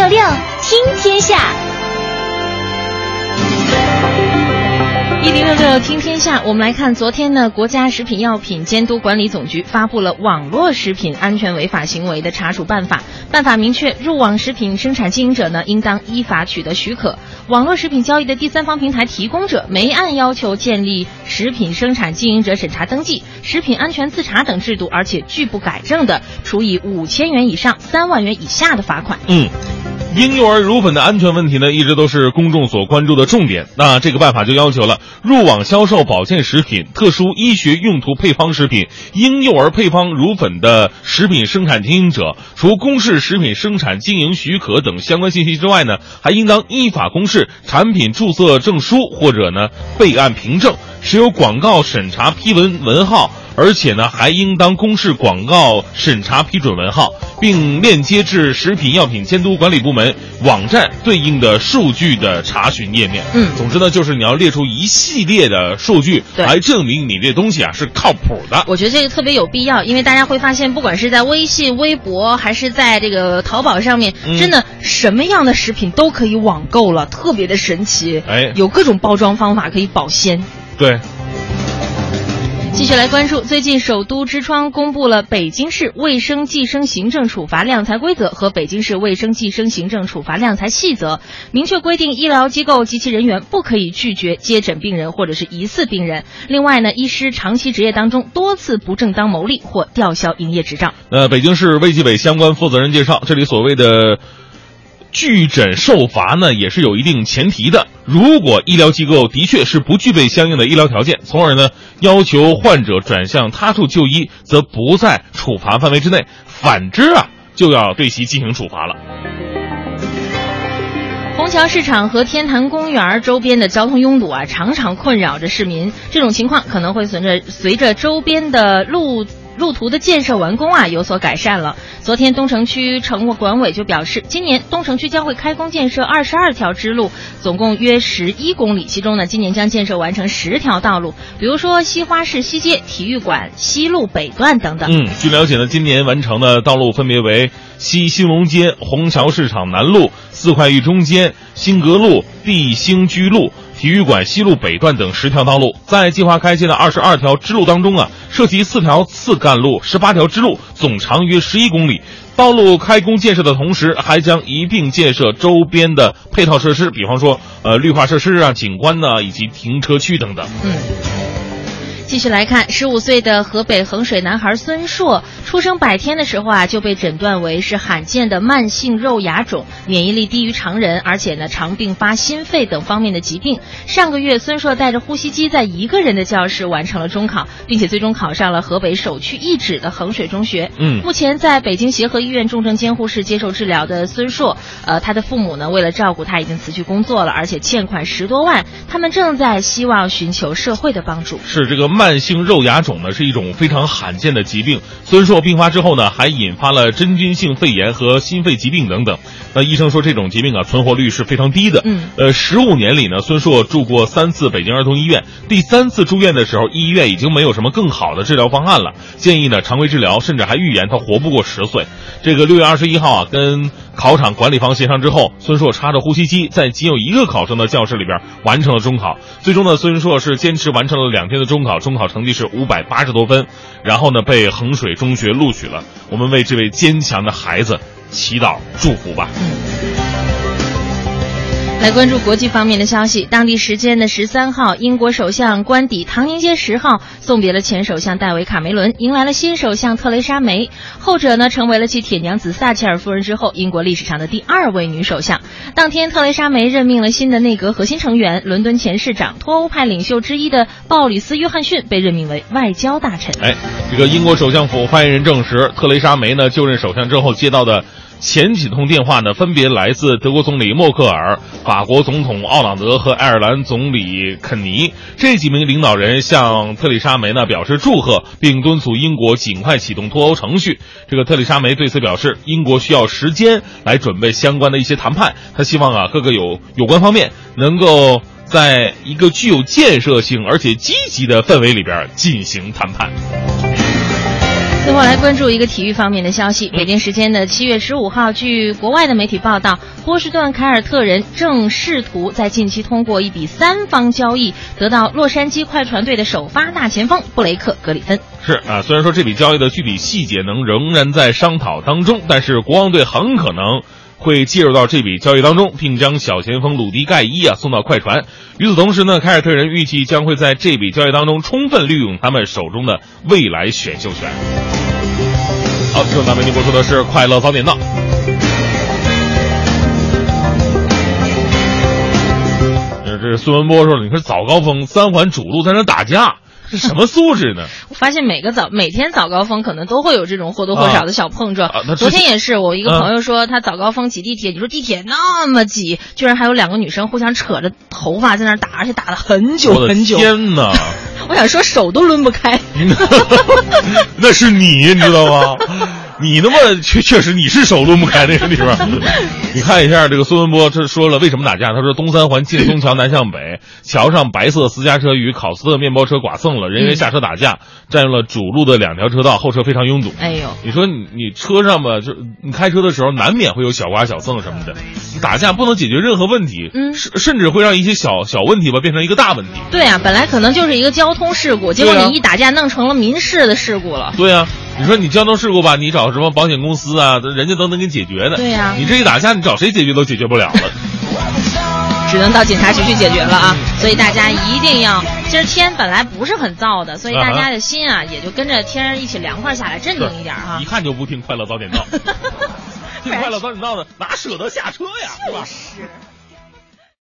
六六听天下。一零六六听天下，我们来看，昨天呢，国家食品药品监督管理总局发布了网络食品安全违法行为的查处办法。办法明确，入网食品生产经营者呢，应当依法取得许可；网络食品交易的第三方平台提供者没按要求建立食品生产经营者审查登记、食品安全自查等制度，而且拒不改正的，处以五千元以上三万元以下的罚款。嗯。婴幼儿乳粉的安全问题呢，一直都是公众所关注的重点。那这个办法就要求了，入网销售保健食品、特殊医学用途配方食品、婴幼儿配方乳粉的食品生产经营者，除公示食品生产经营许可等相关信息之外呢，还应当依法公示产品注册证书或者呢备案凭证，持有广告审查批文文号。而且呢，还应当公示广告审查批准文号，并链接至食品药品监督管理部门网站对应的数据的查询页面。嗯，总之呢，就是你要列出一系列的数据来证明你这东西啊是靠谱的。我觉得这个特别有必要，因为大家会发现，不管是在微信、微博，还是在这个淘宝上面，真的什么样的食品都可以网购了，特别的神奇。哎，有各种包装方法可以保鲜。对。继续来关注，最近首都之窗公布了北京市卫生计生行政处罚量裁规则和北京市卫生计生行政处罚量裁细则，明确规定医疗机构及其人员不可以拒绝接诊病人或者是疑似病人。另外呢，医师长期执业当中多次不正当牟利或吊销营业执照。呃，北京市卫计委相关负责人介绍，这里所谓的。拒诊受罚呢，也是有一定前提的。如果医疗机构的确是不具备相应的医疗条件，从而呢要求患者转向他处就医，则不在处罚范围之内。反之啊，就要对其进行处罚了。虹桥市场和天坛公园周边的交通拥堵啊，常常困扰着市民。这种情况可能会随着随着周边的路。路途的建设完工啊，有所改善了。昨天，东城区城管委就表示，今年东城区将会开工建设二十二条支路，总共约十一公里。其中呢，今年将建设完成十条道路，比如说西花市西街、体育馆西路北段等等。嗯，据了解呢，今年完成的道路分别为西兴隆街、虹桥市场南路、四块玉中间、新阁路、地兴居路。体育馆西路北段等十条道路，在计划开建的二十二条支路当中啊，涉及四条次干路、十八条支路，总长约十一公里。道路开工建设的同时，还将一并建设周边的配套设施，比方说呃绿化设施啊、景观呢，以及停车区等等。嗯。继续来看，十五岁的河北衡水男孩孙硕，出生百天的时候啊，就被诊断为是罕见的慢性肉芽肿，免疫力低于常人，而且呢，常并发心肺等方面的疾病。上个月，孙硕带着呼吸机在一个人的教室完成了中考，并且最终考上了河北首屈一指的衡水中学。嗯，目前在北京协和医院重症监护室接受治疗的孙硕，呃，他的父母呢，为了照顾他，已经辞去工作了，而且欠款十多万，他们正在希望寻求社会的帮助。是这个。慢性肉芽肿呢是一种非常罕见的疾病，孙硕病发之后呢，还引发了真菌性肺炎和心肺疾病等等。那医生说这种疾病啊存活率是非常低的。嗯，呃，十五年里呢，孙硕住过三次北京儿童医院，第三次住院的时候，医院已经没有什么更好的治疗方案了，建议呢常规治疗，甚至还预言他活不过十岁。这个六月二十一号啊，跟考场管理方协商之后，孙硕插着呼吸机，在仅有一个考生的教室里边完成了中考。最终呢，孙硕是坚持完成了两天的中考，中中考成绩是五百八十多分，然后呢被衡水中学录取了。我们为这位坚强的孩子祈祷祝福吧。来关注国际方面的消息。当地时间的十三号，英国首相官邸唐宁街十号送别了前首相戴维·卡梅伦，迎来了新首相特蕾莎梅。后者呢，成为了继铁娘子撒切尔夫人之后，英国历史上的第二位女首相。当天，特蕾莎梅任命了新的内阁核心成员，伦敦前市长、脱欧派领袖之一的鲍里斯·约翰逊被任命为外交大臣。哎，这个英国首相府发言人证实，特蕾莎梅呢就任首相之后接到的。前几通电话呢，分别来自德国总理默克尔、法国总统奥朗德和爱尔兰总理肯尼这几名领导人，向特里莎梅呢表示祝贺，并敦促英国尽快启动脱欧程序。这个特里莎梅对此表示，英国需要时间来准备相关的一些谈判。他希望啊，各个有有关方面能够在一个具有建设性而且积极的氛围里边进行谈判。最后来关注一个体育方面的消息。北京时间的七月十五号，据国外的媒体报道，波士顿凯尔特人正试图在近期通过一笔三方交易，得到洛杉矶快船队的首发大前锋布雷克·格里芬。是啊，虽然说这笔交易的具体细节能仍然在商讨当中，但是国王队很可能。会介入到这笔交易当中，并将小前锋鲁迪盖伊啊送到快船。与此同时呢，凯尔特人预计将会在这笔交易当中充分利用他们手中的未来选秀权。好，正在为您播出的是《快乐早点到》。这是孙文波说的，你说早高峰三环主路在那打架。是什么素质呢？我发现每个早每天早高峰可能都会有这种或多或少的小碰撞。啊、昨天也是，我一个朋友说他早高峰挤地铁，你说地铁那么挤，居然还有两个女生互相扯着头发在那打，而且打了很久很久。天哪！我想说手都抡不开。那是你，你知道吗？你那么确确实你是手抡不开那个地方，你看一下这个孙文波这说了为什么打架？他说东三环劲松桥南向北，桥上白色私家车与考斯特面包车剐蹭了，人员下车打架，占用了主路的两条车道，后车非常拥堵。哎呦，你说你你车上吧，就你开车的时候难免会有小刮小蹭什么的，打架不能解决任何问题，嗯，甚甚至会让一些小小问题吧变成一个大问题。对啊，本来可能就是一个交通事故，结果你一打架弄成了民事的事故了。对啊。你说你交通事故吧，你找什么保险公司啊？人家都能给你解决的。对呀，你这一打架，你找谁解决都解决不了了，只能到警察局去解决了啊！所以大家一定要，今儿天本来不是很燥的，所以大家的心啊也就跟着天一起凉快下来，镇定一点哈。一看就不听快乐早点到，听快乐早点到的哪舍得下车呀，是吧？是。